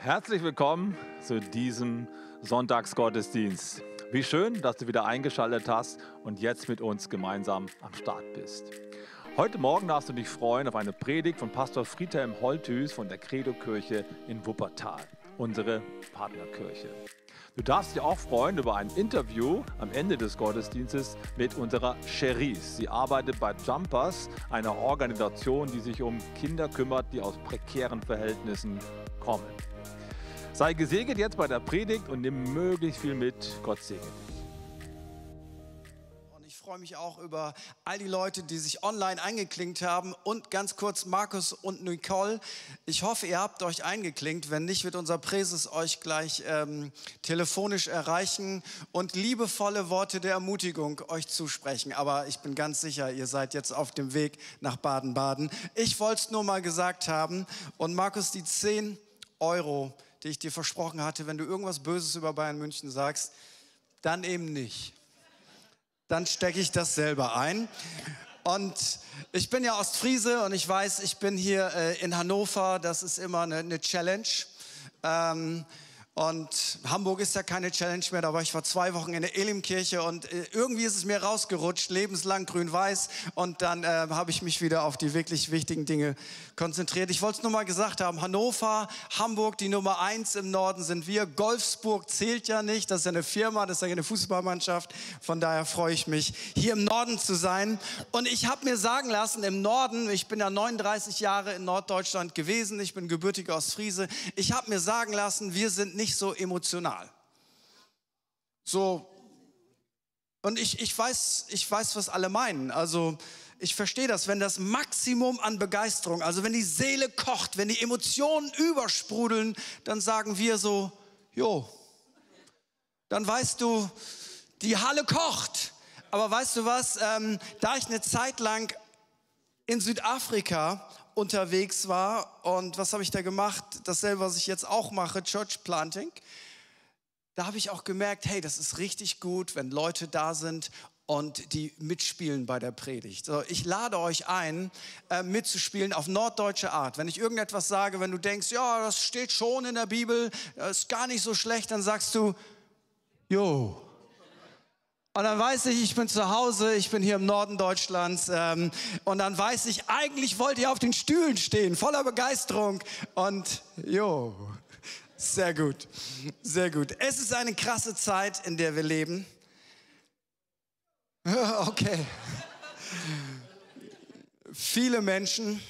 Herzlich willkommen zu diesem Sonntagsgottesdienst. Wie schön, dass du wieder eingeschaltet hast und jetzt mit uns gemeinsam am Start bist. Heute Morgen darfst du dich freuen auf eine Predigt von Pastor Friedhelm Holthüß von der Credo-Kirche in Wuppertal, unsere Partnerkirche. Du darfst dich auch freuen über ein Interview am Ende des Gottesdienstes mit unserer Cherise. Sie arbeitet bei Jumpers, einer Organisation, die sich um Kinder kümmert, die aus prekären Verhältnissen kommen. Sei gesegnet jetzt bei der Predigt und nimm möglichst viel mit. Gott segne dich. Freue mich auch über all die Leute, die sich online eingeklinkt haben. Und ganz kurz Markus und Nicole. Ich hoffe, ihr habt euch eingeklinkt. Wenn nicht, wird unser Präses euch gleich ähm, telefonisch erreichen und liebevolle Worte der Ermutigung euch zusprechen. Aber ich bin ganz sicher, ihr seid jetzt auf dem Weg nach Baden-Baden. Ich wollte es nur mal gesagt haben. Und Markus, die 10 Euro die ich dir versprochen hatte, wenn du irgendwas Böses über Bayern München sagst, dann eben nicht. Dann stecke ich das selber ein. Und ich bin ja Ostfriese und ich weiß, ich bin hier äh, in Hannover, das ist immer eine, eine Challenge. Ähm, und Hamburg ist ja keine Challenge mehr, da war ich vor zwei Wochen in der Elimkirche und äh, irgendwie ist es mir rausgerutscht, lebenslang grün-weiß. Und dann äh, habe ich mich wieder auf die wirklich wichtigen Dinge konzentriert. Ich wollte es nur mal gesagt haben, Hannover, Hamburg, die Nummer eins im Norden sind wir. Golfsburg zählt ja nicht, das ist ja eine Firma, das ist ja eine Fußballmannschaft. Von daher freue ich mich, hier im Norden zu sein. Und ich habe mir sagen lassen, im Norden, ich bin ja 39 Jahre in Norddeutschland gewesen, ich bin gebürtiger Ostfriese, ich habe mir sagen lassen, wir sind nicht nicht so emotional. So, und ich, ich, weiß, ich weiß, was alle meinen. Also ich verstehe das, wenn das Maximum an Begeisterung, also wenn die Seele kocht, wenn die Emotionen übersprudeln, dann sagen wir so, jo, dann weißt du, die Halle kocht. Aber weißt du was, ähm, da ich eine Zeit lang in Südafrika unterwegs war. Und was habe ich da gemacht? Dasselbe, was ich jetzt auch mache, Church Planting. Da habe ich auch gemerkt, hey, das ist richtig gut, wenn Leute da sind und die mitspielen bei der Predigt. So, ich lade euch ein, äh, mitzuspielen auf norddeutsche Art. Wenn ich irgendetwas sage, wenn du denkst, ja, das steht schon in der Bibel, das ist gar nicht so schlecht, dann sagst du, jo, und dann weiß ich, ich bin zu Hause, ich bin hier im Norden Deutschlands. Ähm, und dann weiß ich, eigentlich wollt ihr auf den Stühlen stehen, voller Begeisterung. Und jo, sehr gut, sehr gut. Es ist eine krasse Zeit, in der wir leben. Okay. Viele Menschen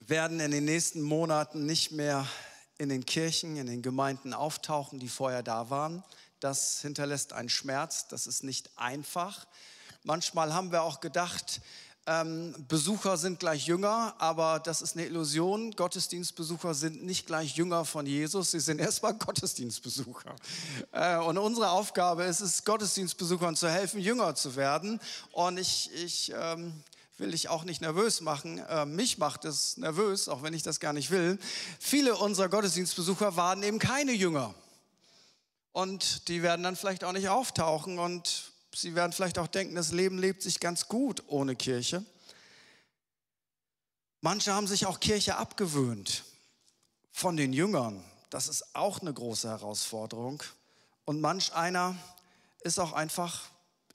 werden in den nächsten Monaten nicht mehr in den Kirchen, in den Gemeinden auftauchen, die vorher da waren das hinterlässt einen Schmerz, das ist nicht einfach. Manchmal haben wir auch gedacht, ähm, Besucher sind gleich Jünger, aber das ist eine Illusion. Gottesdienstbesucher sind nicht gleich Jünger von Jesus, sie sind erstmal Gottesdienstbesucher. Äh, und unsere Aufgabe ist es, Gottesdienstbesuchern zu helfen, Jünger zu werden. Und ich, ich ähm, will dich auch nicht nervös machen. Äh, mich macht es nervös, auch wenn ich das gar nicht will. Viele unserer Gottesdienstbesucher waren eben keine Jünger. Und die werden dann vielleicht auch nicht auftauchen und sie werden vielleicht auch denken, das Leben lebt sich ganz gut ohne Kirche. Manche haben sich auch Kirche abgewöhnt von den Jüngern. Das ist auch eine große Herausforderung. Und manch einer ist auch einfach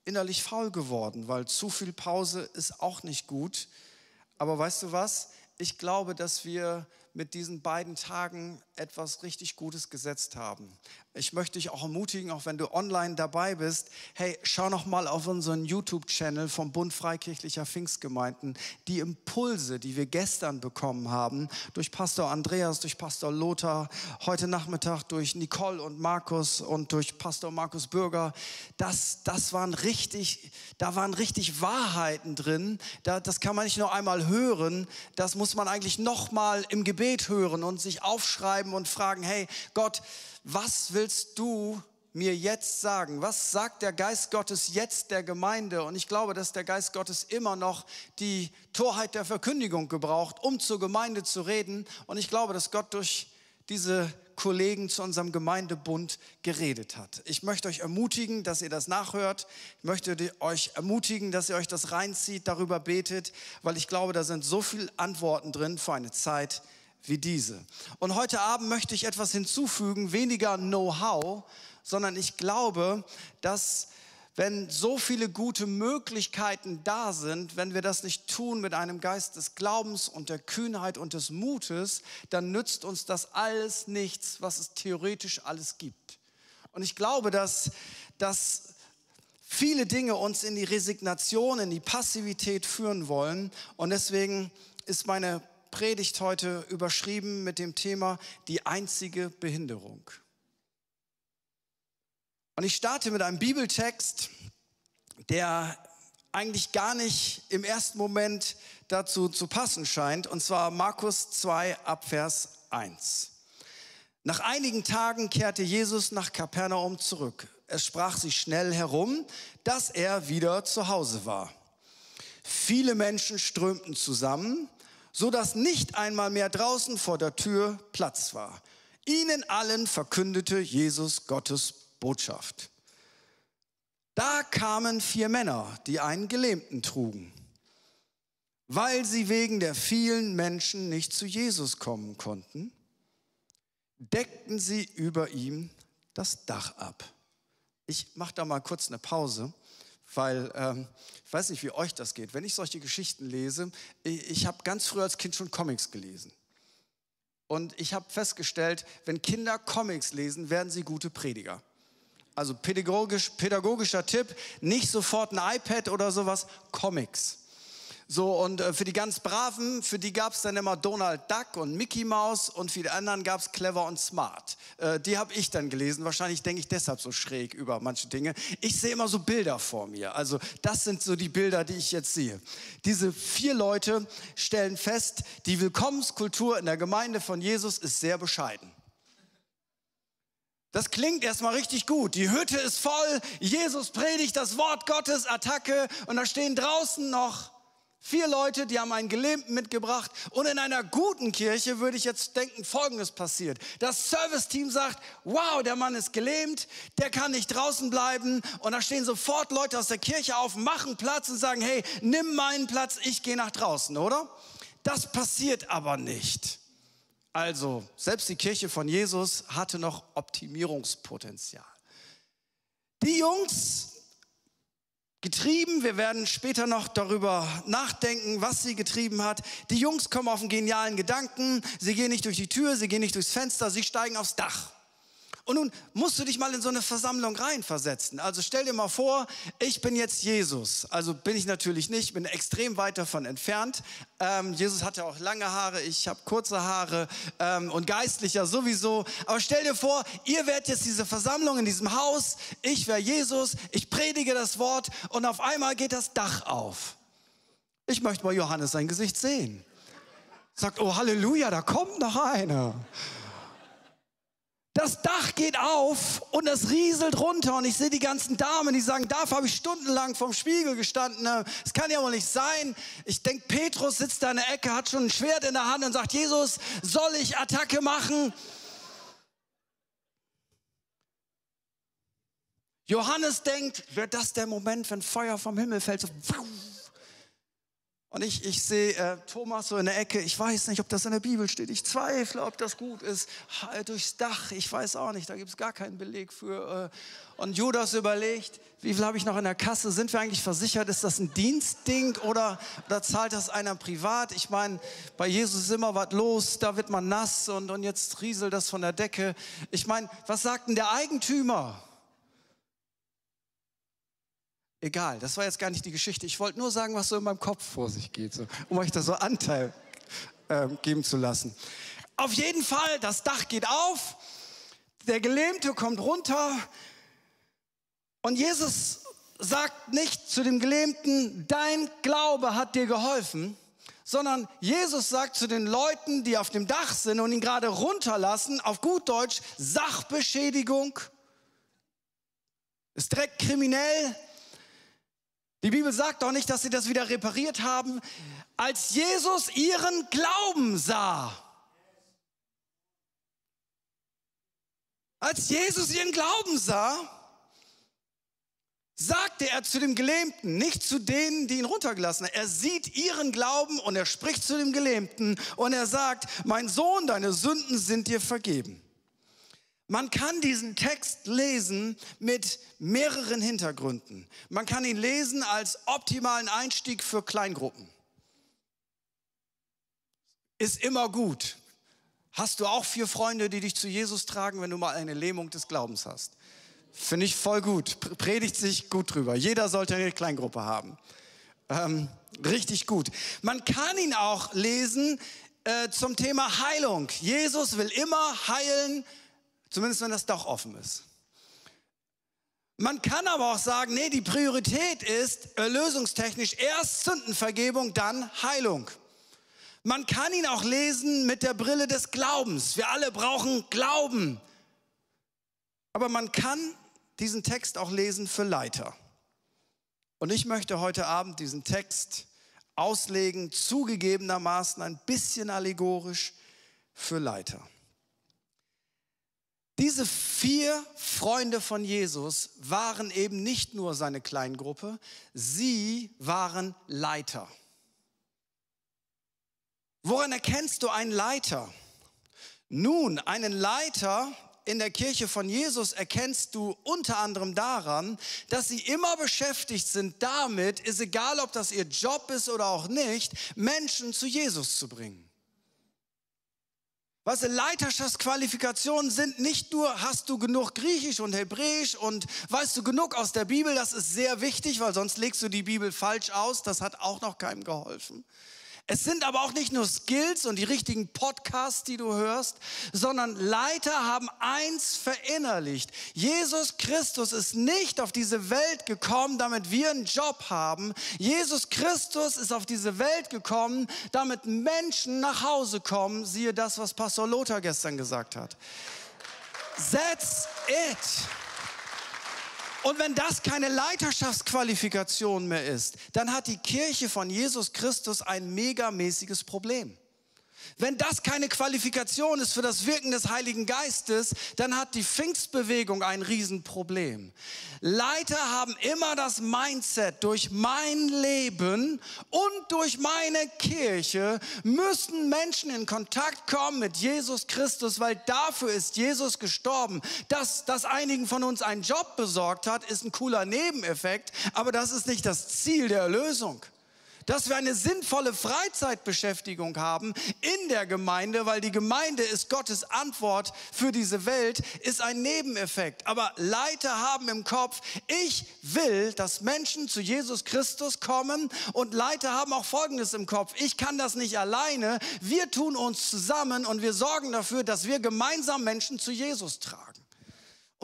innerlich faul geworden, weil zu viel Pause ist auch nicht gut. Aber weißt du was? Ich glaube, dass wir mit diesen beiden Tagen etwas richtig Gutes gesetzt haben. Ich möchte dich auch ermutigen, auch wenn du online dabei bist, hey, schau noch mal auf unseren YouTube-Channel vom Bund Freikirchlicher Pfingstgemeinden. Die Impulse, die wir gestern bekommen haben, durch Pastor Andreas, durch Pastor Lothar, heute Nachmittag durch Nicole und Markus und durch Pastor Markus Bürger, das, das waren richtig, da waren richtig Wahrheiten drin. Da, das kann man nicht nur einmal hören, das muss man eigentlich noch mal im Gebet hören und sich aufschreiben und fragen, hey Gott, was willst du mir jetzt sagen? Was sagt der Geist Gottes jetzt der Gemeinde? Und ich glaube, dass der Geist Gottes immer noch die Torheit der Verkündigung gebraucht, um zur Gemeinde zu reden. Und ich glaube, dass Gott durch diese Kollegen zu unserem Gemeindebund geredet hat. Ich möchte euch ermutigen, dass ihr das nachhört. Ich möchte euch ermutigen, dass ihr euch das reinzieht, darüber betet, weil ich glaube, da sind so viele Antworten drin für eine Zeit wie diese. Und heute Abend möchte ich etwas hinzufügen, weniger Know-how, sondern ich glaube, dass wenn so viele gute Möglichkeiten da sind, wenn wir das nicht tun mit einem Geist des Glaubens und der Kühnheit und des Mutes, dann nützt uns das alles nichts, was es theoretisch alles gibt. Und ich glaube, dass, dass viele Dinge uns in die Resignation, in die Passivität führen wollen. Und deswegen ist meine Predigt heute überschrieben mit dem Thema die einzige Behinderung. Und ich starte mit einem Bibeltext, der eigentlich gar nicht im ersten Moment dazu zu passen scheint, und zwar Markus 2 Abvers 1. Nach einigen Tagen kehrte Jesus nach Kapernaum zurück. Es sprach sich schnell herum, dass er wieder zu Hause war. Viele Menschen strömten zusammen, so dass nicht einmal mehr draußen vor der Tür Platz war. Ihnen allen verkündete Jesus Gottes Botschaft. Da kamen vier Männer, die einen Gelähmten trugen. Weil sie wegen der vielen Menschen nicht zu Jesus kommen konnten, deckten sie über ihm das Dach ab. Ich mache da mal kurz eine Pause, weil ähm, weiß nicht, wie euch das geht. Wenn ich solche Geschichten lese, ich, ich habe ganz früh als Kind schon Comics gelesen. Und ich habe festgestellt, wenn Kinder Comics lesen, werden sie gute Prediger. Also pädagogisch, pädagogischer Tipp, nicht sofort ein iPad oder sowas, Comics. So, und äh, für die ganz Braven, für die gab es dann immer Donald Duck und Mickey Mouse und für die anderen gab es Clever und Smart. Äh, die habe ich dann gelesen. Wahrscheinlich denke ich deshalb so schräg über manche Dinge. Ich sehe immer so Bilder vor mir. Also das sind so die Bilder, die ich jetzt sehe. Diese vier Leute stellen fest, die Willkommenskultur in der Gemeinde von Jesus ist sehr bescheiden. Das klingt erstmal richtig gut. Die Hütte ist voll, Jesus predigt das Wort Gottes, Attacke und da stehen draußen noch vier Leute, die haben einen Gelähmten mitgebracht und in einer guten Kirche würde ich jetzt denken, folgendes passiert. Das Serviceteam sagt, wow, der Mann ist gelähmt, der kann nicht draußen bleiben und da stehen sofort Leute aus der Kirche auf, machen Platz und sagen, hey, nimm meinen Platz, ich gehe nach draußen, oder? Das passiert aber nicht. Also, selbst die Kirche von Jesus hatte noch Optimierungspotenzial. Die Jungs, getrieben, wir werden später noch darüber nachdenken, was sie getrieben hat. Die Jungs kommen auf einen genialen Gedanken. Sie gehen nicht durch die Tür, sie gehen nicht durchs Fenster, sie steigen aufs Dach. Und nun musst du dich mal in so eine Versammlung reinversetzen. Also stell dir mal vor, ich bin jetzt Jesus. Also bin ich natürlich nicht, bin extrem weit davon entfernt. Ähm, Jesus hatte auch lange Haare, ich habe kurze Haare ähm, und geistlicher sowieso. Aber stell dir vor, ihr werdet jetzt diese Versammlung in diesem Haus, ich wäre Jesus, ich predige das Wort und auf einmal geht das Dach auf. Ich möchte mal Johannes sein Gesicht sehen. Sagt, oh Halleluja, da kommt noch einer. Das Dach geht auf und es rieselt runter und ich sehe die ganzen Damen, die sagen, dafür habe ich stundenlang vom Spiegel gestanden. Es kann ja wohl nicht sein. Ich denke, Petrus sitzt da in der Ecke, hat schon ein Schwert in der Hand und sagt, Jesus, soll ich Attacke machen? Johannes denkt, wird das der Moment, wenn Feuer vom Himmel fällt? So, und ich, ich sehe äh, Thomas so in der Ecke. Ich weiß nicht, ob das in der Bibel steht. Ich zweifle, ob das gut ist. Halt durchs Dach. Ich weiß auch nicht. Da gibt es gar keinen Beleg für. Äh. Und Judas überlegt, wie viel habe ich noch in der Kasse? Sind wir eigentlich versichert? Ist das ein Dienstding oder, oder zahlt das einer privat? Ich meine, bei Jesus ist immer was los. Da wird man nass und, und jetzt rieselt das von der Decke. Ich meine, was sagt denn der Eigentümer? Egal, das war jetzt gar nicht die Geschichte. Ich wollte nur sagen, was so in meinem Kopf vor sich geht, so, um euch da so Anteil äh, geben zu lassen. Auf jeden Fall, das Dach geht auf, der Gelähmte kommt runter und Jesus sagt nicht zu dem Gelähmten, dein Glaube hat dir geholfen, sondern Jesus sagt zu den Leuten, die auf dem Dach sind und ihn gerade runterlassen, auf gut Deutsch, Sachbeschädigung, ist direkt kriminell, die Bibel sagt doch nicht, dass sie das wieder repariert haben, als Jesus ihren Glauben sah. Als Jesus ihren Glauben sah, sagte er zu dem Gelähmten, nicht zu denen, die ihn runtergelassen haben. Er sieht ihren Glauben und er spricht zu dem Gelähmten und er sagt, mein Sohn, deine Sünden sind dir vergeben. Man kann diesen Text lesen mit mehreren Hintergründen. Man kann ihn lesen als optimalen Einstieg für Kleingruppen. Ist immer gut. Hast du auch vier Freunde, die dich zu Jesus tragen, wenn du mal eine Lähmung des Glaubens hast? Finde ich voll gut. Predigt sich gut drüber. Jeder sollte eine Kleingruppe haben. Ähm, richtig gut. Man kann ihn auch lesen äh, zum Thema Heilung. Jesus will immer heilen, zumindest wenn das Dach offen ist. Man kann aber auch sagen, nee, die Priorität ist erlösungstechnisch erst Sündenvergebung, dann Heilung. Man kann ihn auch lesen mit der Brille des Glaubens. Wir alle brauchen Glauben. Aber man kann diesen Text auch lesen für Leiter. Und ich möchte heute Abend diesen Text auslegen, zugegebenermaßen ein bisschen allegorisch für Leiter. Diese vier Freunde von Jesus waren eben nicht nur seine Kleingruppe, sie waren Leiter. Woran erkennst du einen Leiter? Nun, einen Leiter in der Kirche von Jesus erkennst du unter anderem daran, dass sie immer beschäftigt sind damit, ist egal ob das ihr Job ist oder auch nicht, Menschen zu Jesus zu bringen. Was Leiterschaftsqualifikationen sind nicht nur, hast du genug Griechisch und Hebräisch und weißt du genug aus der Bibel, das ist sehr wichtig, weil sonst legst du die Bibel falsch aus, das hat auch noch keinem geholfen. Es sind aber auch nicht nur Skills und die richtigen Podcasts, die du hörst, sondern Leiter haben eins verinnerlicht. Jesus Christus ist nicht auf diese Welt gekommen, damit wir einen Job haben. Jesus Christus ist auf diese Welt gekommen, damit Menschen nach Hause kommen. Siehe das, was Pastor Lothar gestern gesagt hat. That's it. Und wenn das keine Leiterschaftsqualifikation mehr ist, dann hat die Kirche von Jesus Christus ein megamäßiges Problem. Wenn das keine Qualifikation ist für das Wirken des Heiligen Geistes, dann hat die Pfingstbewegung ein Riesenproblem. Leiter haben immer das Mindset, durch mein Leben und durch meine Kirche müssen Menschen in Kontakt kommen mit Jesus Christus, weil dafür ist Jesus gestorben. Dass das einigen von uns einen Job besorgt hat, ist ein cooler Nebeneffekt, aber das ist nicht das Ziel der Erlösung dass wir eine sinnvolle Freizeitbeschäftigung haben in der Gemeinde, weil die Gemeinde ist Gottes Antwort für diese Welt, ist ein Nebeneffekt. Aber Leiter haben im Kopf, ich will, dass Menschen zu Jesus Christus kommen und Leiter haben auch Folgendes im Kopf, ich kann das nicht alleine, wir tun uns zusammen und wir sorgen dafür, dass wir gemeinsam Menschen zu Jesus tragen.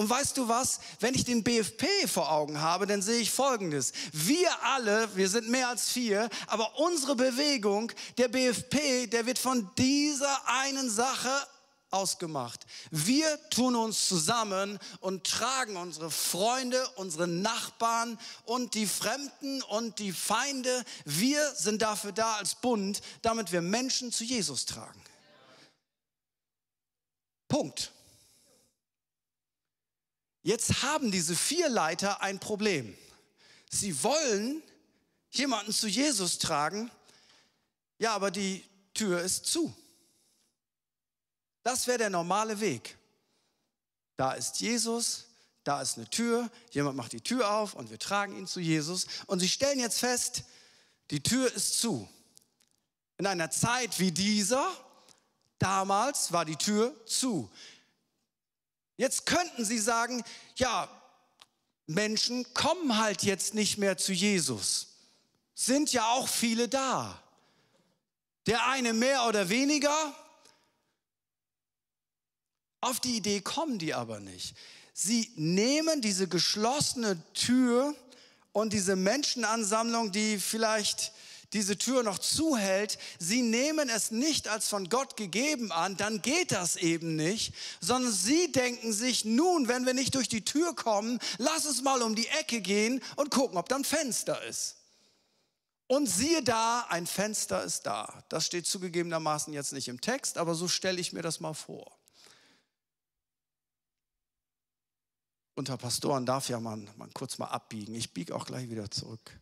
Und weißt du was? Wenn ich den BFP vor Augen habe, dann sehe ich Folgendes. Wir alle, wir sind mehr als vier, aber unsere Bewegung, der BFP, der wird von dieser einen Sache ausgemacht. Wir tun uns zusammen und tragen unsere Freunde, unsere Nachbarn und die Fremden und die Feinde. Wir sind dafür da als Bund, damit wir Menschen zu Jesus tragen. Punkt. Jetzt haben diese vier Leiter ein Problem. Sie wollen jemanden zu Jesus tragen, ja, aber die Tür ist zu. Das wäre der normale Weg. Da ist Jesus, da ist eine Tür, jemand macht die Tür auf und wir tragen ihn zu Jesus. Und sie stellen jetzt fest, die Tür ist zu. In einer Zeit wie dieser, damals war die Tür zu. Jetzt könnten sie sagen, ja, Menschen kommen halt jetzt nicht mehr zu Jesus. Sind ja auch viele da. Der eine mehr oder weniger. Auf die Idee kommen die aber nicht. Sie nehmen diese geschlossene Tür und diese Menschenansammlung, die vielleicht diese Tür noch zuhält, sie nehmen es nicht als von Gott gegeben an, dann geht das eben nicht, sondern sie denken sich, nun, wenn wir nicht durch die Tür kommen, lass uns mal um die Ecke gehen und gucken, ob da ein Fenster ist. Und siehe da, ein Fenster ist da. Das steht zugegebenermaßen jetzt nicht im Text, aber so stelle ich mir das mal vor. unter Pastoren darf ja man, man kurz mal abbiegen. Ich biege auch gleich wieder zurück.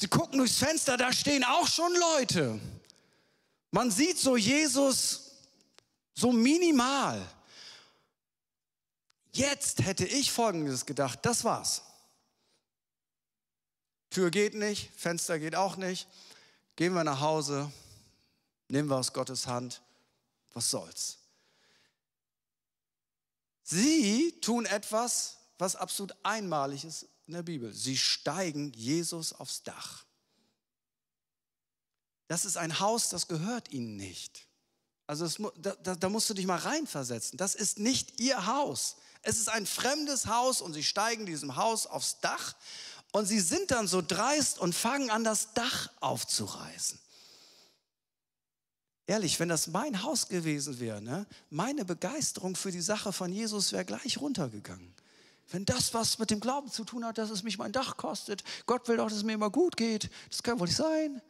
Sie gucken durchs Fenster, da stehen auch schon Leute. Man sieht so Jesus so minimal. Jetzt hätte ich Folgendes gedacht, das war's. Tür geht nicht, Fenster geht auch nicht. Gehen wir nach Hause, nehmen wir aus Gottes Hand, was soll's. Sie tun etwas, was absolut einmalig ist in der Bibel. Sie steigen Jesus aufs Dach. Das ist ein Haus, das gehört ihnen nicht. Also es, da, da musst du dich mal reinversetzen. Das ist nicht ihr Haus. Es ist ein fremdes Haus und sie steigen diesem Haus aufs Dach und sie sind dann so dreist und fangen an, das Dach aufzureißen. Ehrlich, wenn das mein Haus gewesen wäre, ne, meine Begeisterung für die Sache von Jesus wäre gleich runtergegangen. Wenn das was mit dem Glauben zu tun hat, dass es mich mein Dach kostet, Gott will doch, dass es mir immer gut geht, das kann wohl nicht sein.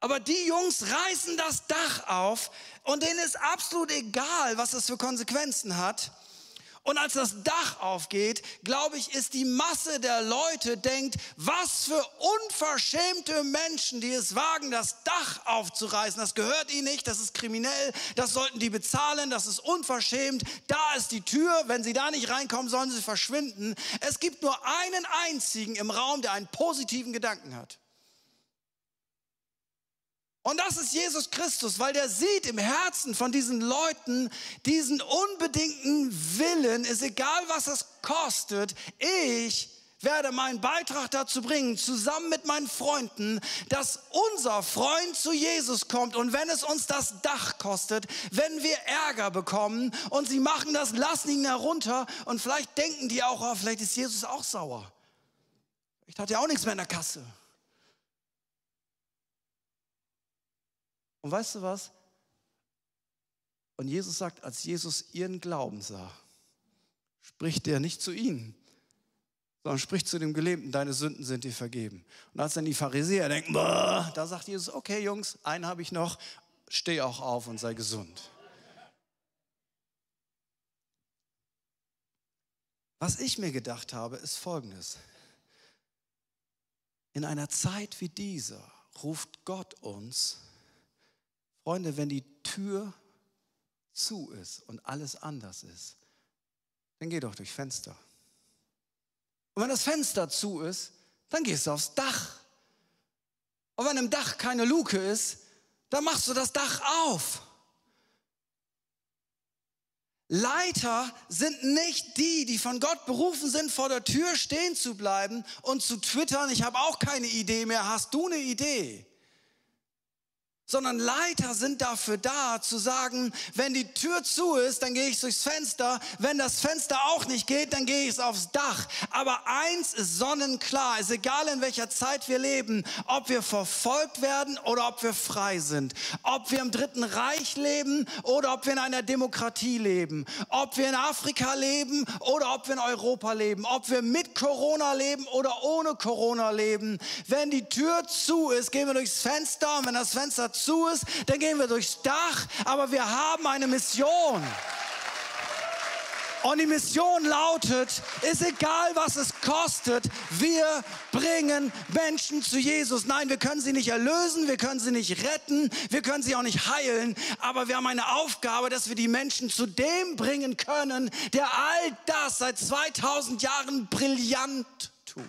Aber die Jungs reißen das Dach auf und denen ist absolut egal, was das für Konsequenzen hat. Und als das Dach aufgeht, glaube ich, ist die Masse der Leute denkt, was für unverschämte Menschen, die es wagen, das Dach aufzureißen. Das gehört ihnen nicht, das ist kriminell, das sollten die bezahlen, das ist unverschämt. Da ist die Tür, wenn sie da nicht reinkommen, sollen sie verschwinden. Es gibt nur einen einzigen im Raum, der einen positiven Gedanken hat. Und das ist Jesus Christus, weil der sieht im Herzen von diesen Leuten diesen unbedingten Willen, ist egal was es kostet, ich werde meinen Beitrag dazu bringen, zusammen mit meinen Freunden, dass unser Freund zu Jesus kommt. Und wenn es uns das Dach kostet, wenn wir Ärger bekommen und sie machen das, lassen ihn herunter und vielleicht denken die auch, oh, vielleicht ist Jesus auch sauer. Ich hatte ja auch nichts mehr in der Kasse. Und weißt du was? Und Jesus sagt, als Jesus ihren Glauben sah, spricht er nicht zu ihnen, sondern spricht zu dem Gelähmten, deine Sünden sind dir vergeben. Und als dann die Pharisäer denken, da sagt Jesus, okay Jungs, einen habe ich noch, steh auch auf und sei gesund. Was ich mir gedacht habe, ist folgendes. In einer Zeit wie dieser ruft Gott uns Freunde, wenn die Tür zu ist und alles anders ist, dann geh doch durch Fenster. Und wenn das Fenster zu ist, dann gehst du aufs Dach. Und wenn im Dach keine Luke ist, dann machst du das Dach auf. Leiter sind nicht die, die von Gott berufen sind, vor der Tür stehen zu bleiben und zu twittern, ich habe auch keine Idee mehr, hast du eine Idee? Sondern Leiter sind dafür da, zu sagen, wenn die Tür zu ist, dann gehe ich durchs Fenster. Wenn das Fenster auch nicht geht, dann gehe ich aufs Dach. Aber eins ist sonnenklar, ist egal in welcher Zeit wir leben, ob wir verfolgt werden oder ob wir frei sind. Ob wir im Dritten Reich leben oder ob wir in einer Demokratie leben. Ob wir in Afrika leben oder ob wir in Europa leben. Ob wir mit Corona leben oder ohne Corona leben. Wenn die Tür zu ist, gehen wir durchs Fenster und wenn das Fenster zu ist, dann gehen wir durchs Dach, aber wir haben eine Mission. Und die Mission lautet, ist egal, was es kostet, wir bringen Menschen zu Jesus. Nein, wir können sie nicht erlösen, wir können sie nicht retten, wir können sie auch nicht heilen, aber wir haben eine Aufgabe, dass wir die Menschen zu dem bringen können, der all das seit 2000 Jahren brillant tut.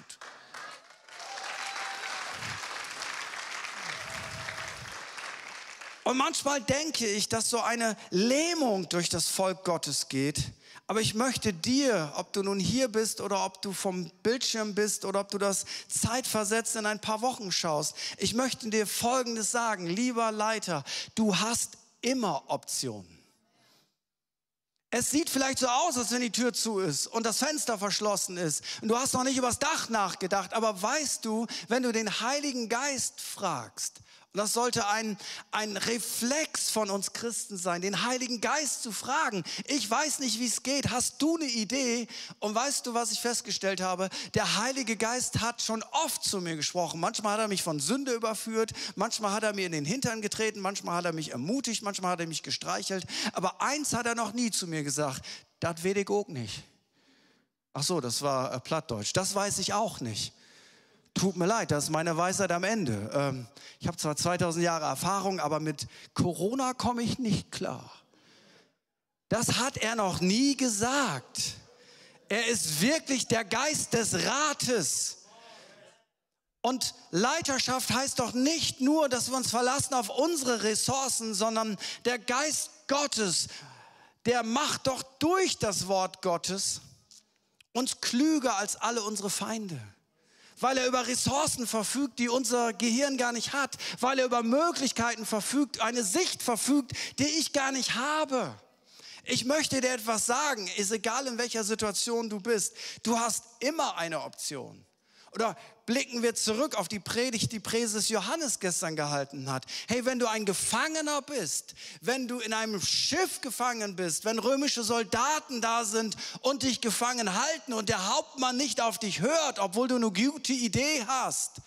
Und manchmal denke ich, dass so eine Lähmung durch das Volk Gottes geht. Aber ich möchte dir, ob du nun hier bist oder ob du vom Bildschirm bist oder ob du das zeitversetzt in ein paar Wochen schaust, ich möchte dir Folgendes sagen, lieber Leiter, du hast immer Optionen. Es sieht vielleicht so aus, als wenn die Tür zu ist und das Fenster verschlossen ist und du hast noch nicht übers Dach nachgedacht, aber weißt du, wenn du den Heiligen Geist fragst, das sollte ein, ein Reflex von uns Christen sein, den Heiligen Geist zu fragen. Ich weiß nicht, wie es geht. Hast du eine Idee? Und weißt du, was ich festgestellt habe? Der Heilige Geist hat schon oft zu mir gesprochen. Manchmal hat er mich von Sünde überführt, manchmal hat er mir in den Hintern getreten, manchmal hat er mich ermutigt, manchmal hat er mich gestreichelt. Aber eins hat er noch nie zu mir gesagt, das will ich auch nicht. Ach so, das war äh, Plattdeutsch. Das weiß ich auch nicht. Tut mir leid, das ist meine Weisheit am Ende. Ähm, ich habe zwar 2000 Jahre Erfahrung, aber mit Corona komme ich nicht klar. Das hat er noch nie gesagt. Er ist wirklich der Geist des Rates. Und Leiterschaft heißt doch nicht nur, dass wir uns verlassen auf unsere Ressourcen, sondern der Geist Gottes, der macht doch durch das Wort Gottes uns klüger als alle unsere Feinde. Weil er über Ressourcen verfügt, die unser Gehirn gar nicht hat. Weil er über Möglichkeiten verfügt, eine Sicht verfügt, die ich gar nicht habe. Ich möchte dir etwas sagen, ist egal in welcher Situation du bist, du hast immer eine Option. Oder blicken wir zurück auf die Predigt, die Präses Johannes gestern gehalten hat. Hey, wenn du ein Gefangener bist, wenn du in einem Schiff gefangen bist, wenn römische Soldaten da sind und dich gefangen halten und der Hauptmann nicht auf dich hört, obwohl du eine gute Idee hast,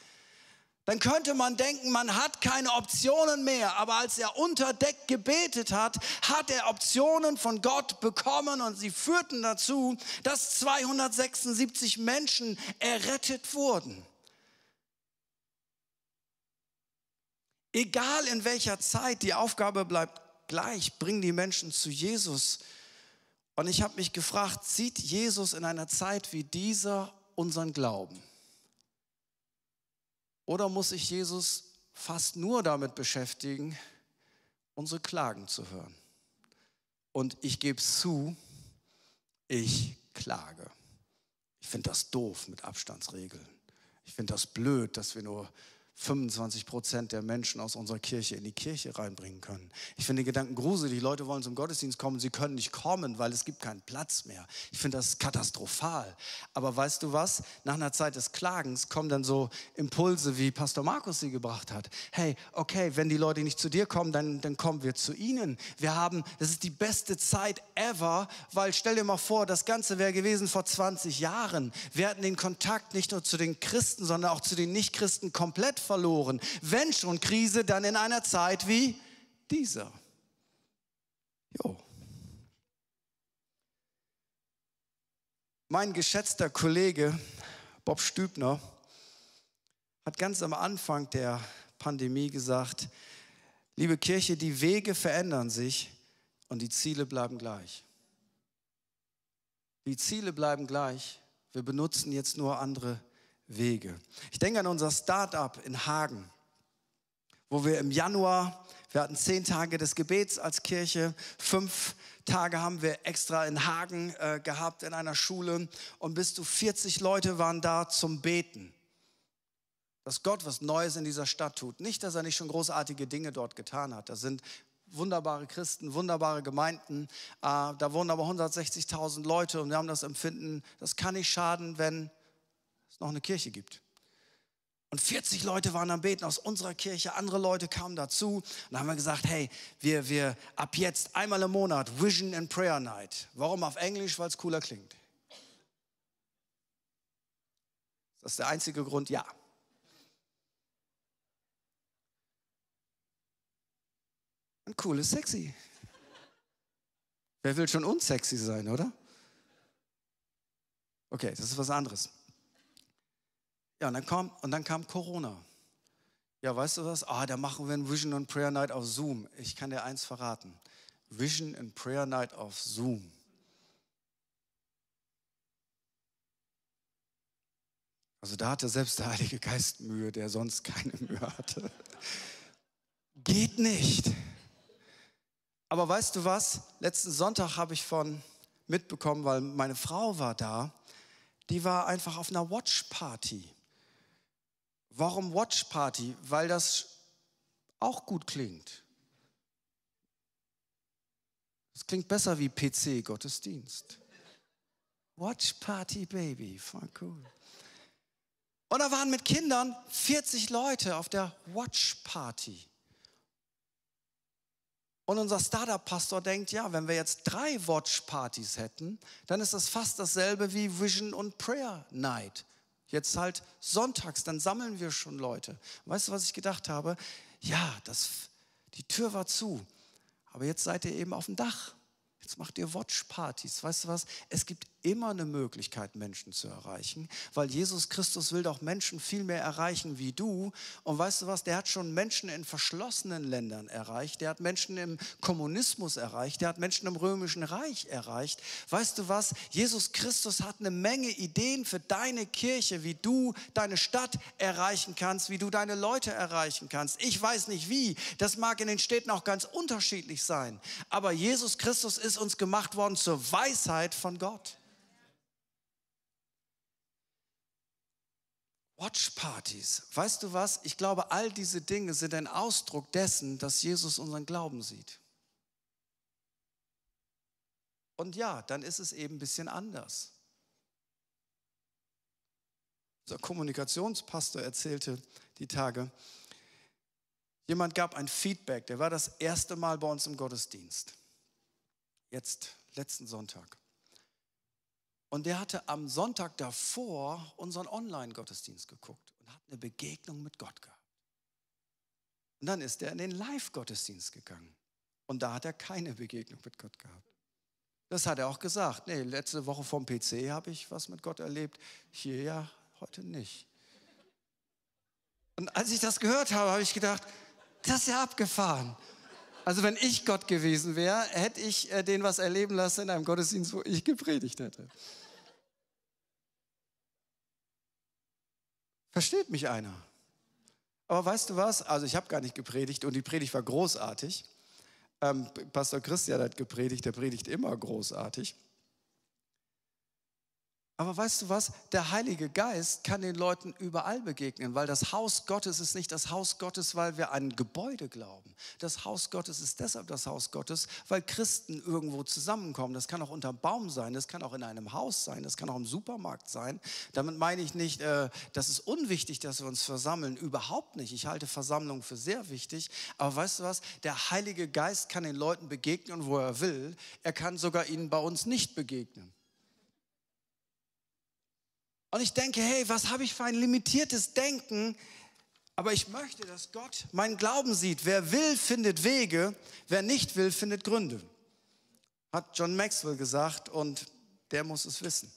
dann könnte man denken, man hat keine Optionen mehr. Aber als er unter Deck gebetet hat, hat er Optionen von Gott bekommen und sie führten dazu, dass 276 Menschen errettet wurden. Egal in welcher Zeit, die Aufgabe bleibt gleich, bring die Menschen zu Jesus. Und ich habe mich gefragt, sieht Jesus in einer Zeit wie dieser unseren Glauben? Oder muss sich Jesus fast nur damit beschäftigen, unsere Klagen zu hören? Und ich gebe zu, ich klage. Ich finde das doof mit Abstandsregeln. Ich finde das blöd, dass wir nur 25 Prozent der Menschen aus unserer Kirche in die Kirche reinbringen können. Ich finde den Gedanken gruselig. Leute wollen zum Gottesdienst kommen, sie können nicht kommen, weil es gibt keinen Platz mehr. Ich finde das katastrophal. Aber weißt du was? Nach einer Zeit des Klagens kommen dann so Impulse, wie Pastor Markus sie gebracht hat. Hey, okay, wenn die Leute nicht zu dir kommen, dann, dann kommen wir zu ihnen. Wir haben, das ist die beste Zeit ever, weil stell dir mal vor, das Ganze wäre gewesen vor 20 Jahren. Wir hatten den Kontakt nicht nur zu den Christen, sondern auch zu den Nichtchristen komplett verloren. Wenn schon Krise, dann in einer Zeit wie dieser. Jo. Mein geschätzter Kollege Bob Stübner hat ganz am Anfang der Pandemie gesagt, liebe Kirche, die Wege verändern sich und die Ziele bleiben gleich. Die Ziele bleiben gleich. Wir benutzen jetzt nur andere Wege. Ich denke an unser Start-up in Hagen, wo wir im Januar, wir hatten zehn Tage des Gebets als Kirche, fünf Tage haben wir extra in Hagen äh, gehabt in einer Schule und bis zu 40 Leute waren da zum Beten. Dass Gott was Neues in dieser Stadt tut. Nicht, dass er nicht schon großartige Dinge dort getan hat. Da sind wunderbare Christen, wunderbare Gemeinden. Äh, da wohnen aber 160.000 Leute und wir haben das Empfinden, das kann nicht schaden, wenn noch eine Kirche gibt. Und 40 Leute waren am Beten aus unserer Kirche, andere Leute kamen dazu. Und dann haben wir gesagt, hey, wir, wir ab jetzt einmal im Monat Vision and Prayer Night. Warum auf Englisch? Weil es cooler klingt. Das ist der einzige Grund, ja. Und cool ist sexy. Wer will schon unsexy sein, oder? Okay, das ist was anderes. Ja, und dann kam, und dann kam Corona. Ja, weißt du was? Ah, da machen wir ein Vision and Prayer Night auf Zoom. Ich kann dir eins verraten. Vision and Prayer Night auf Zoom. Also da hatte selbst der Heilige Geist Mühe, der sonst keine Mühe hatte. Geht nicht. Aber weißt du was? Letzten Sonntag habe ich von mitbekommen, weil meine Frau war da. Die war einfach auf einer Watch Party. Warum Watch Party? Weil das auch gut klingt. Es klingt besser wie PC-Gottesdienst. Watch Party Baby, voll cool. Und da waren mit Kindern 40 Leute auf der Watch Party. Und unser Startup-Pastor denkt, ja, wenn wir jetzt drei Watch-Partys hätten, dann ist das fast dasselbe wie Vision und Prayer Night. Jetzt halt sonntags, dann sammeln wir schon Leute. Weißt du, was ich gedacht habe? Ja, das, die Tür war zu, aber jetzt seid ihr eben auf dem Dach. Jetzt macht ihr Watchpartys. Weißt du was? Es gibt immer eine Möglichkeit, Menschen zu erreichen, weil Jesus Christus will doch Menschen viel mehr erreichen wie du. Und weißt du was, der hat schon Menschen in verschlossenen Ländern erreicht, der hat Menschen im Kommunismus erreicht, der hat Menschen im Römischen Reich erreicht. Weißt du was, Jesus Christus hat eine Menge Ideen für deine Kirche, wie du deine Stadt erreichen kannst, wie du deine Leute erreichen kannst. Ich weiß nicht wie, das mag in den Städten auch ganz unterschiedlich sein, aber Jesus Christus ist uns gemacht worden zur Weisheit von Gott. Watchpartys. Weißt du was? Ich glaube, all diese Dinge sind ein Ausdruck dessen, dass Jesus unseren Glauben sieht. Und ja, dann ist es eben ein bisschen anders. Unser Kommunikationspastor erzählte die Tage, jemand gab ein Feedback, der war das erste Mal bei uns im Gottesdienst. Jetzt, letzten Sonntag. Und der hatte am Sonntag davor unseren Online-Gottesdienst geguckt und hat eine Begegnung mit Gott gehabt. Und dann ist er in den Live-Gottesdienst gegangen. Und da hat er keine Begegnung mit Gott gehabt. Das hat er auch gesagt. Nee, letzte Woche vom PC habe ich was mit Gott erlebt. Hier ja heute nicht. Und als ich das gehört habe, habe ich gedacht, das ist ja abgefahren. Also wenn ich Gott gewesen wäre, hätte ich äh, den was erleben lassen in einem Gottesdienst, wo ich gepredigt hätte. Versteht mich einer? Aber weißt du was? Also ich habe gar nicht gepredigt und die Predigt war großartig. Ähm, Pastor Christian hat gepredigt, der predigt immer großartig. Aber weißt du was? Der Heilige Geist kann den Leuten überall begegnen, weil das Haus Gottes ist nicht das Haus Gottes, weil wir an Gebäude glauben. Das Haus Gottes ist deshalb das Haus Gottes, weil Christen irgendwo zusammenkommen. Das kann auch unter Baum sein, das kann auch in einem Haus sein, das kann auch im Supermarkt sein. Damit meine ich nicht, äh, das ist unwichtig, dass wir uns versammeln. Überhaupt nicht. Ich halte Versammlungen für sehr wichtig. Aber weißt du was? Der Heilige Geist kann den Leuten begegnen, wo er will. Er kann sogar ihnen bei uns nicht begegnen. Und ich denke, hey, was habe ich für ein limitiertes Denken? Aber ich möchte, dass Gott meinen Glauben sieht. Wer will, findet Wege. Wer nicht will, findet Gründe. Hat John Maxwell gesagt und der muss es wissen.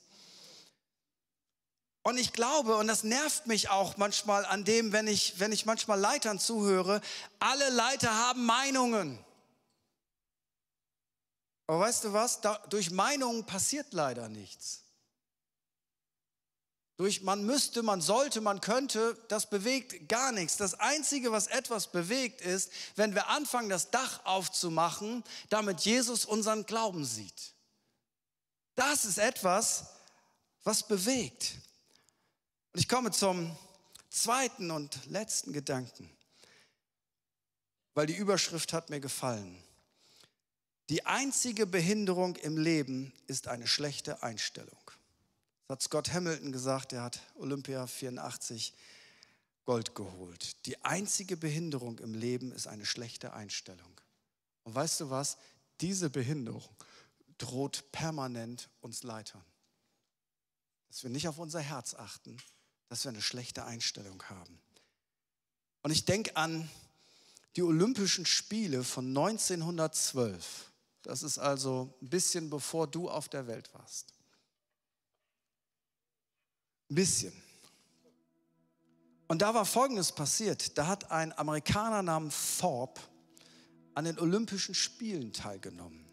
Und ich glaube, und das nervt mich auch manchmal an dem, wenn ich, wenn ich manchmal Leitern zuhöre, alle Leiter haben Meinungen. Aber weißt du was? Da, durch Meinungen passiert leider nichts. Durch man müsste, man sollte, man könnte, das bewegt gar nichts. Das Einzige, was etwas bewegt, ist, wenn wir anfangen, das Dach aufzumachen, damit Jesus unseren Glauben sieht. Das ist etwas, was bewegt. Und ich komme zum zweiten und letzten Gedanken, weil die Überschrift hat mir gefallen. Die einzige Behinderung im Leben ist eine schlechte Einstellung. Hat Scott Hamilton gesagt, der hat Olympia 84 Gold geholt. Die einzige Behinderung im Leben ist eine schlechte Einstellung. Und weißt du was? Diese Behinderung droht permanent uns Leitern. Dass wir nicht auf unser Herz achten, dass wir eine schlechte Einstellung haben. Und ich denke an die Olympischen Spiele von 1912. Das ist also ein bisschen bevor du auf der Welt warst. Ein bisschen. Und da war Folgendes passiert. Da hat ein Amerikaner namens Thorpe an den Olympischen Spielen teilgenommen.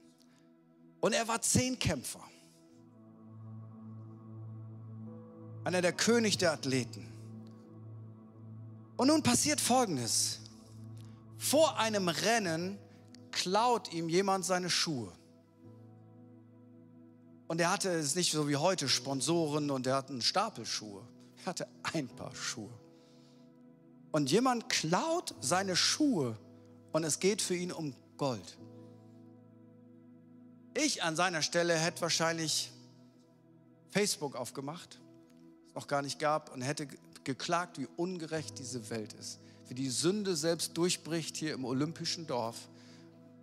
Und er war Zehnkämpfer. Einer der König der Athleten. Und nun passiert Folgendes. Vor einem Rennen klaut ihm jemand seine Schuhe. Und er hatte es nicht so wie heute Sponsoren und er hatte einen Stapel Schuhe. Er hatte ein Paar Schuhe. Und jemand klaut seine Schuhe und es geht für ihn um Gold. Ich an seiner Stelle hätte wahrscheinlich Facebook aufgemacht, es noch gar nicht gab, und hätte geklagt, wie ungerecht diese Welt ist. Wie die Sünde selbst durchbricht hier im olympischen Dorf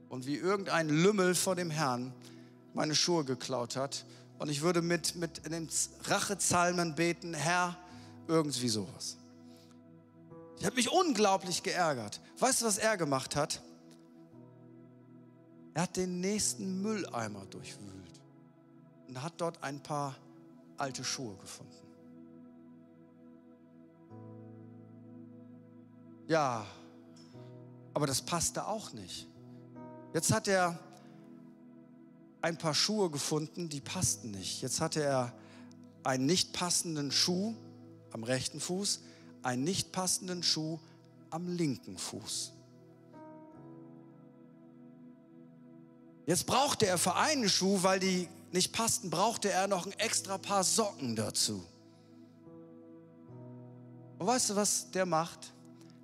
und wie irgendein Lümmel vor dem Herrn meine Schuhe geklaut hat. Und ich würde mit, mit den Rachezalmen beten, Herr, irgendwie sowas. Ich habe mich unglaublich geärgert. Weißt du, was er gemacht hat? Er hat den nächsten Mülleimer durchwühlt. und hat dort ein paar alte Schuhe gefunden. Ja, aber das passte auch nicht. Jetzt hat er ein paar Schuhe gefunden, die passten nicht. Jetzt hatte er einen nicht passenden Schuh am rechten Fuß, einen nicht passenden Schuh am linken Fuß. Jetzt brauchte er für einen Schuh, weil die nicht passten, brauchte er noch ein extra paar Socken dazu. Und weißt du, was der macht?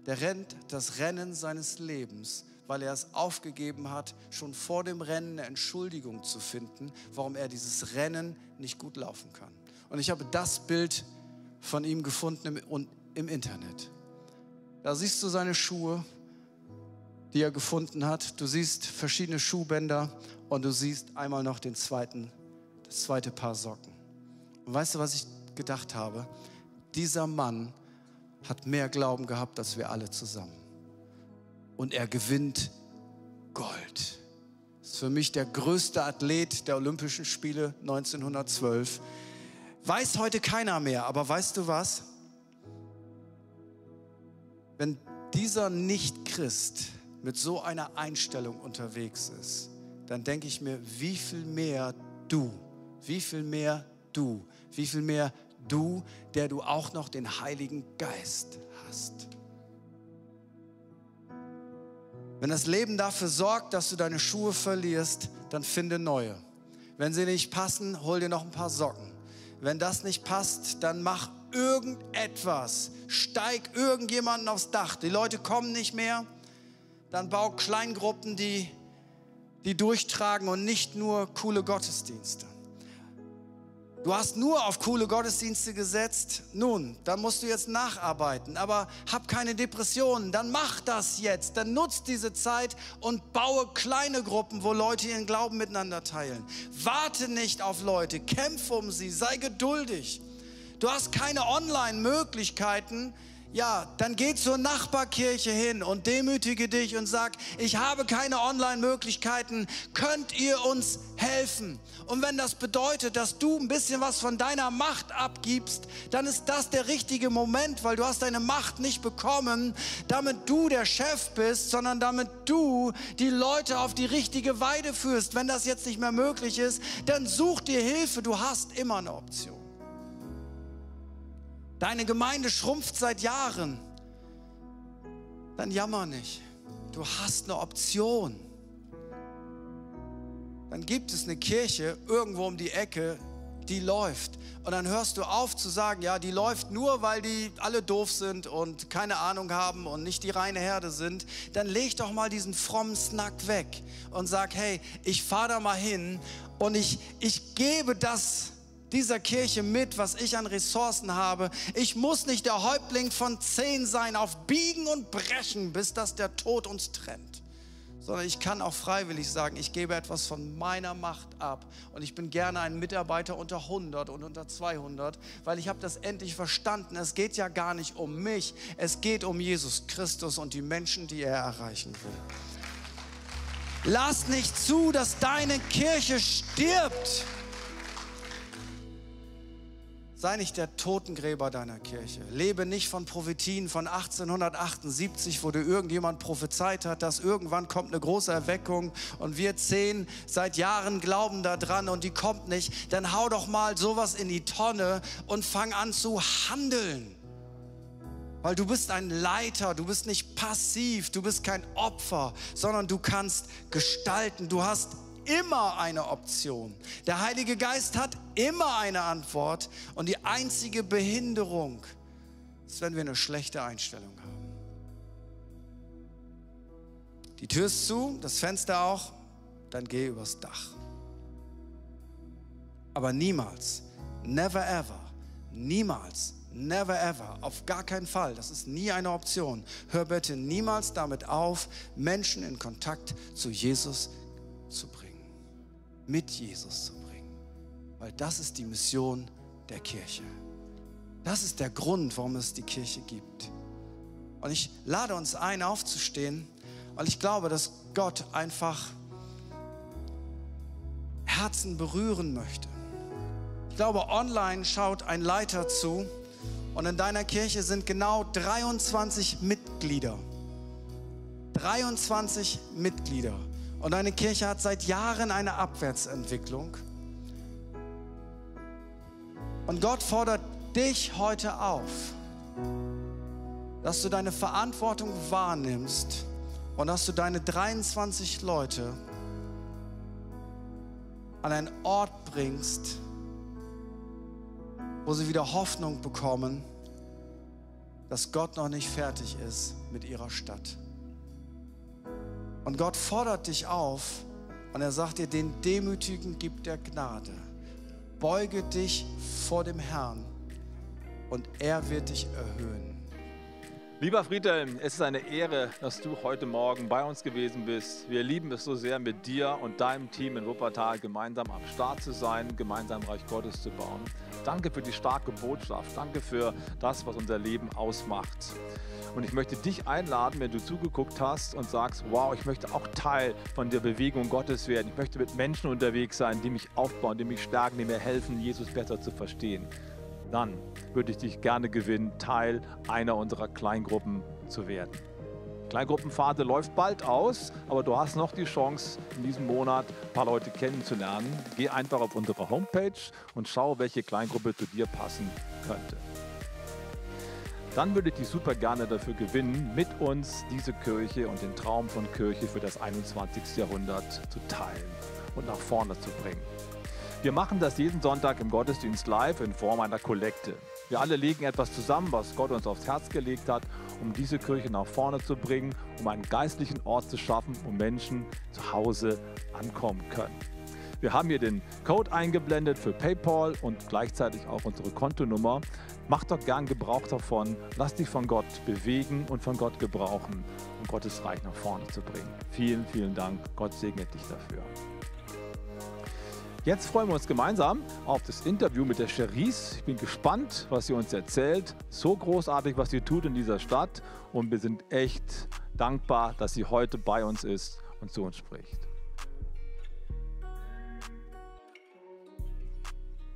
Der rennt das Rennen seines Lebens, weil er es aufgegeben hat, schon vor dem Rennen eine Entschuldigung zu finden, warum er dieses Rennen nicht gut laufen kann. Und ich habe das Bild von ihm gefunden im, im Internet. Da siehst du seine Schuhe, die er gefunden hat. Du siehst verschiedene Schuhbänder und du siehst einmal noch den zweiten, das zweite Paar Socken. Und weißt du, was ich gedacht habe? Dieser Mann hat mehr Glauben gehabt als wir alle zusammen. Und er gewinnt Gold. Das ist für mich der größte Athlet der Olympischen Spiele 1912. Weiß heute keiner mehr, aber weißt du was? Wenn dieser Nicht-Christ mit so einer Einstellung unterwegs ist, dann denke ich mir, wie viel mehr du, wie viel mehr du, wie viel mehr du, der du auch noch den Heiligen Geist hast. Wenn das Leben dafür sorgt, dass du deine Schuhe verlierst, dann finde neue. Wenn sie nicht passen, hol dir noch ein paar Socken. Wenn das nicht passt, dann mach irgendetwas. Steig irgendjemanden aufs Dach. Die Leute kommen nicht mehr. Dann bau Kleingruppen, die, die durchtragen und nicht nur coole Gottesdienste. Du hast nur auf coole Gottesdienste gesetzt. Nun, dann musst du jetzt nacharbeiten. Aber hab keine Depressionen. Dann mach das jetzt. Dann nutz diese Zeit und baue kleine Gruppen, wo Leute ihren Glauben miteinander teilen. Warte nicht auf Leute. Kämpfe um sie. Sei geduldig. Du hast keine Online-Möglichkeiten ja, dann geh zur Nachbarkirche hin und demütige dich und sag, ich habe keine Online-Möglichkeiten, könnt ihr uns helfen? Und wenn das bedeutet, dass du ein bisschen was von deiner Macht abgibst, dann ist das der richtige Moment, weil du hast deine Macht nicht bekommen, damit du der Chef bist, sondern damit du die Leute auf die richtige Weide führst. Wenn das jetzt nicht mehr möglich ist, dann such dir Hilfe, du hast immer eine Option. Deine Gemeinde schrumpft seit Jahren. Dann jammer nicht. Du hast eine Option. Dann gibt es eine Kirche irgendwo um die Ecke, die läuft. Und dann hörst du auf zu sagen, ja, die läuft nur, weil die alle doof sind und keine Ahnung haben und nicht die reine Herde sind. Dann leg doch mal diesen frommen Snack weg und sag, hey, ich fahre da mal hin und ich, ich gebe das, dieser Kirche mit, was ich an Ressourcen habe. Ich muss nicht der Häuptling von zehn sein, auf Biegen und Brechen, bis dass der Tod uns trennt. Sondern ich kann auch freiwillig sagen, ich gebe etwas von meiner Macht ab. Und ich bin gerne ein Mitarbeiter unter 100 und unter 200, weil ich habe das endlich verstanden. Es geht ja gar nicht um mich, es geht um Jesus Christus und die Menschen, die er erreichen will. Lass nicht zu, dass deine Kirche stirbt. Sei nicht der Totengräber deiner Kirche. Lebe nicht von Prophetien von 1878, wo dir irgendjemand prophezeit hat, dass irgendwann kommt eine große Erweckung und wir zehn seit Jahren glauben daran und die kommt nicht. Dann hau doch mal sowas in die Tonne und fang an zu handeln. Weil du bist ein Leiter, du bist nicht passiv, du bist kein Opfer, sondern du kannst gestalten. Du hast immer eine Option. Der Heilige Geist hat immer eine Antwort und die einzige Behinderung ist, wenn wir eine schlechte Einstellung haben. Die Tür ist zu, das Fenster auch, dann geh übers Dach. Aber niemals, never ever, niemals, never ever, auf gar keinen Fall, das ist nie eine Option. Hör bitte niemals damit auf, Menschen in Kontakt zu Jesus zu bringen mit Jesus zu bringen. Weil das ist die Mission der Kirche. Das ist der Grund, warum es die Kirche gibt. Und ich lade uns ein, aufzustehen, weil ich glaube, dass Gott einfach Herzen berühren möchte. Ich glaube, online schaut ein Leiter zu und in deiner Kirche sind genau 23 Mitglieder. 23 Mitglieder. Und deine Kirche hat seit Jahren eine Abwärtsentwicklung. Und Gott fordert dich heute auf, dass du deine Verantwortung wahrnimmst und dass du deine 23 Leute an einen Ort bringst, wo sie wieder Hoffnung bekommen, dass Gott noch nicht fertig ist mit ihrer Stadt. Und Gott fordert dich auf und er sagt dir, den Demütigen gibt er Gnade. Beuge dich vor dem Herrn und er wird dich erhöhen. Lieber Friedhelm, es ist eine Ehre, dass du heute Morgen bei uns gewesen bist. Wir lieben es so sehr, mit dir und deinem Team in Wuppertal gemeinsam am Start zu sein, gemeinsam Reich Gottes zu bauen. Danke für die starke Botschaft. Danke für das, was unser Leben ausmacht. Und ich möchte dich einladen, wenn du zugeguckt hast und sagst, wow, ich möchte auch Teil von der Bewegung Gottes werden. Ich möchte mit Menschen unterwegs sein, die mich aufbauen, die mich stärken, die mir helfen, Jesus besser zu verstehen dann würde ich dich gerne gewinnen, Teil einer unserer Kleingruppen zu werden. Kleingruppenphase läuft bald aus, aber du hast noch die Chance, in diesem Monat ein paar Leute kennenzulernen. Geh einfach auf unsere Homepage und schau, welche Kleingruppe zu dir passen könnte. Dann würde ich dich super gerne dafür gewinnen, mit uns diese Kirche und den Traum von Kirche für das 21. Jahrhundert zu teilen und nach vorne zu bringen. Wir machen das jeden Sonntag im Gottesdienst live in Form einer Kollekte. Wir alle legen etwas zusammen, was Gott uns aufs Herz gelegt hat, um diese Kirche nach vorne zu bringen, um einen geistlichen Ort zu schaffen, wo Menschen zu Hause ankommen können. Wir haben hier den Code eingeblendet für PayPal und gleichzeitig auch unsere Kontonummer. Mach doch gern Gebrauch davon. Lass dich von Gott bewegen und von Gott gebrauchen, um Gottes Reich nach vorne zu bringen. Vielen, vielen Dank. Gott segne dich dafür. Jetzt freuen wir uns gemeinsam auf das Interview mit der Cherise. Ich bin gespannt, was sie uns erzählt. So großartig, was sie tut in dieser Stadt. Und wir sind echt dankbar, dass sie heute bei uns ist und zu uns spricht.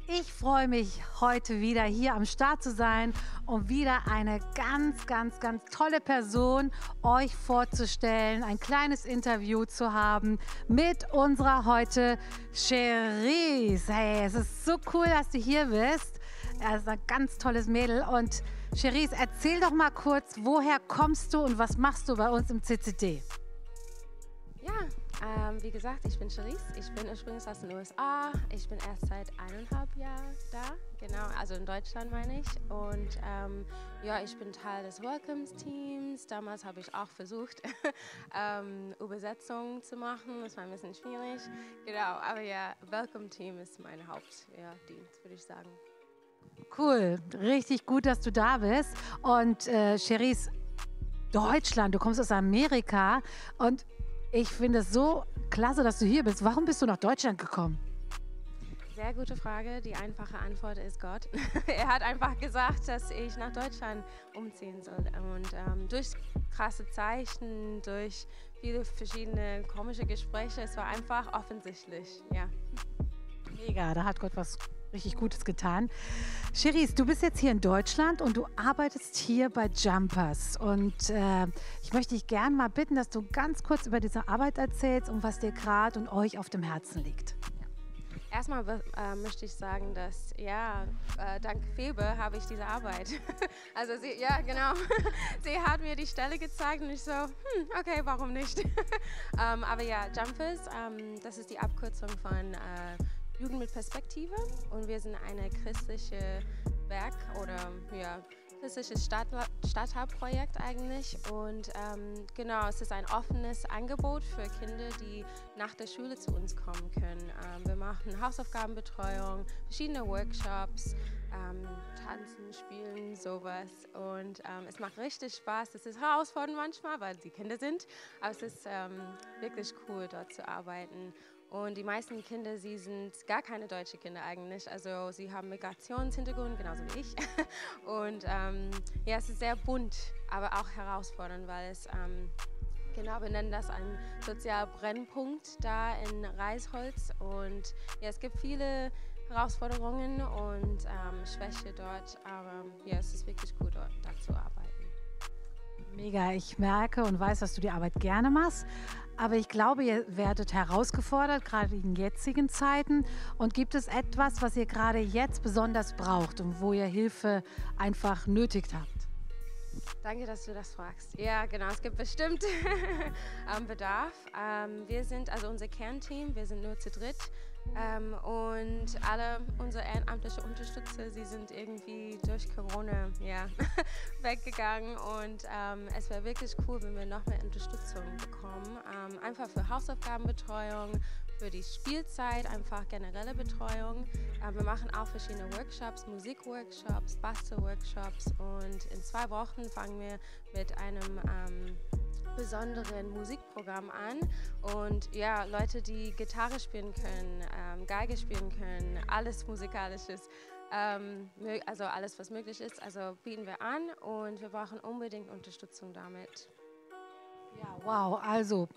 Ich freue mich, heute wieder hier am Start zu sein und wieder eine ganz, ganz, ganz tolle Person euch vorzustellen, ein kleines Interview zu haben mit unserer heute Cherise. Hey, es ist so cool, dass du hier bist. Er ist ein ganz tolles Mädel. Und Cherise, erzähl doch mal kurz, woher kommst du und was machst du bei uns im CCD? Ähm, wie gesagt, ich bin Charisse. Ich bin ursprünglich aus den USA. Ich bin erst seit eineinhalb Jahren da. Genau, also in Deutschland meine ich. Und ähm, ja, ich bin Teil des Welcomes-Teams. Damals habe ich auch versucht, ähm, Übersetzungen zu machen. Das war ein bisschen schwierig. Genau, aber ja, Welcome-Team ist mein Hauptdienst, würde ich sagen. Cool, richtig gut, dass du da bist. Und äh, Cherise, Deutschland, du kommst aus Amerika und ich finde es so klasse, dass du hier bist. Warum bist du nach Deutschland gekommen? Sehr gute Frage. Die einfache Antwort ist Gott. er hat einfach gesagt, dass ich nach Deutschland umziehen soll. Und ähm, durch krasse Zeichen, durch viele verschiedene komische Gespräche, es war einfach offensichtlich. Ja. Mega, da hat Gott was richtig Gutes getan. Cherise, du bist jetzt hier in Deutschland und du arbeitest hier bei Jumpers. Und äh, ich möchte dich gerne mal bitten, dass du ganz kurz über diese Arbeit erzählst und was dir gerade und euch auf dem Herzen liegt. Erstmal äh, möchte ich sagen, dass ja, äh, dank Febe habe ich diese Arbeit. also sie, ja, genau. sie hat mir die Stelle gezeigt und ich so, hm, okay, warum nicht? ähm, aber ja, Jumpers, ähm, das ist die Abkürzung von äh, Jugend mit Perspektive. Und wir sind eine christliche Werk oder ja, christliches Stadt, Stadtteilprojekt eigentlich. Und ähm, genau, es ist ein offenes Angebot für Kinder, die nach der Schule zu uns kommen können. Ähm, wir machen Hausaufgabenbetreuung, verschiedene Workshops, ähm, tanzen, spielen, sowas. Und ähm, es macht richtig Spaß. Es ist herausfordernd manchmal, weil sie Kinder sind, aber es ist ähm, wirklich cool, dort zu arbeiten und die meisten Kinder, sie sind gar keine deutsche Kinder eigentlich. Also sie haben Migrationshintergrund, genauso wie ich. Und ähm, ja, es ist sehr bunt, aber auch herausfordernd, weil es ähm, Genau, wir nennen das einen Sozialbrennpunkt da in Reisholz. Und ja, es gibt viele Herausforderungen und ähm, Schwäche dort, aber ja, es ist wirklich gut, dort da zu arbeiten. Mega, ich merke und weiß, dass du die Arbeit gerne machst. Aber ich glaube, ihr werdet herausgefordert, gerade in jetzigen Zeiten. Und gibt es etwas, was ihr gerade jetzt besonders braucht und wo ihr Hilfe einfach nötig habt? Danke, dass du das fragst. Ja, genau, es gibt bestimmt Bedarf. Ähm, wir sind, also unser Kernteam, wir sind nur zu dritt. Ähm, und alle unsere ehrenamtlichen Unterstützer, sie sind irgendwie durch Corona ja, weggegangen. Und ähm, es wäre wirklich cool, wenn wir noch mehr Unterstützung bekommen. Ähm, einfach für Hausaufgabenbetreuung, für die Spielzeit, einfach generelle Betreuung. Ähm, wir machen auch verschiedene Workshops, Musikworkshops, Bastelworkshops. Und in zwei Wochen fangen wir mit einem ähm, besonderen Musikprogramm an. Und ja, Leute, die Gitarre spielen können, ähm, Geige spielen können, alles Musikalisches. Ähm, also alles, was möglich ist, also bieten wir an und wir brauchen unbedingt Unterstützung damit. Ja, wow. Also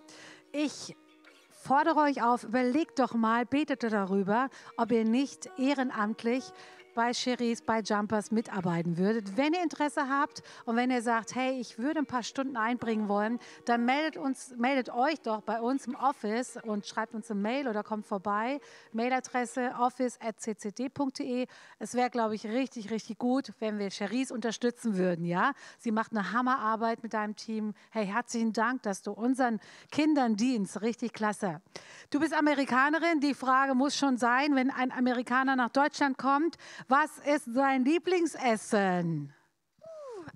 ich fordere euch auf, überlegt doch mal, betet darüber, ob ihr nicht ehrenamtlich bei Cheries, bei Jumpers mitarbeiten würdet. Wenn ihr Interesse habt und wenn ihr sagt, hey, ich würde ein paar Stunden einbringen wollen, dann meldet, uns, meldet euch doch bei uns im Office und schreibt uns eine Mail oder kommt vorbei. Mailadresse office.ccd.de. Es wäre, glaube ich, richtig, richtig gut, wenn wir Cheries unterstützen würden. Ja? Sie macht eine Hammerarbeit mit deinem Team. Hey, herzlichen Dank, dass du unseren Kindern dienst. Richtig klasse. Du bist Amerikanerin. Die Frage muss schon sein, wenn ein Amerikaner nach Deutschland kommt, was ist sein Lieblingsessen?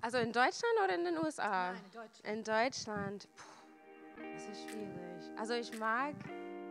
Also in Deutschland oder in den USA? Nein, in Deutschland. In Deutschland. Puh, das ist schwierig. Also ich mag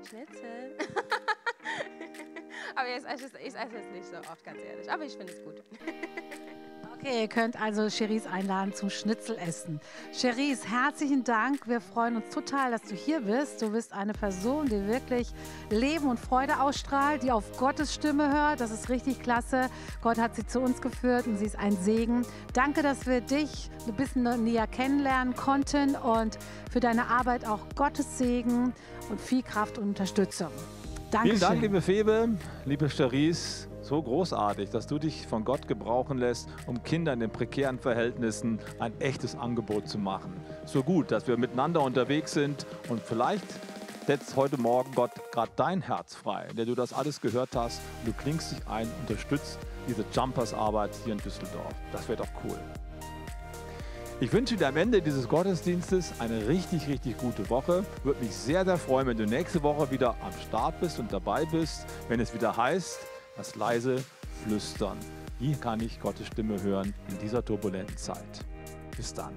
Schnitzel. Aber ich esse, ich esse es nicht so oft, ganz ehrlich. Aber ich finde es gut. Okay, ihr könnt also Cherise einladen zum Schnitzelessen. Cherise, herzlichen Dank. Wir freuen uns total, dass du hier bist. Du bist eine Person, die wirklich Leben und Freude ausstrahlt, die auf Gottes Stimme hört. Das ist richtig klasse. Gott hat sie zu uns geführt und sie ist ein Segen. Danke, dass wir dich ein bisschen näher kennenlernen konnten und für deine Arbeit auch Gottes Segen und viel Kraft und Unterstützung. Dankeschön. Vielen Dank, liebe Febe, liebe Cherise. So großartig, dass du dich von Gott gebrauchen lässt, um Kindern in prekären Verhältnissen ein echtes Angebot zu machen. So gut, dass wir miteinander unterwegs sind und vielleicht setzt heute Morgen Gott gerade dein Herz frei, der du das alles gehört hast. Und du klingst dich ein, unterstützt diese Jumpers-Arbeit hier in Düsseldorf. Das wäre doch cool. Ich wünsche dir am Ende dieses Gottesdienstes eine richtig, richtig gute Woche. Würde mich sehr, sehr freuen, wenn du nächste Woche wieder am Start bist und dabei bist, wenn es wieder heißt, das leise Flüstern. Wie kann ich Gottes Stimme hören in dieser turbulenten Zeit? Bis dann.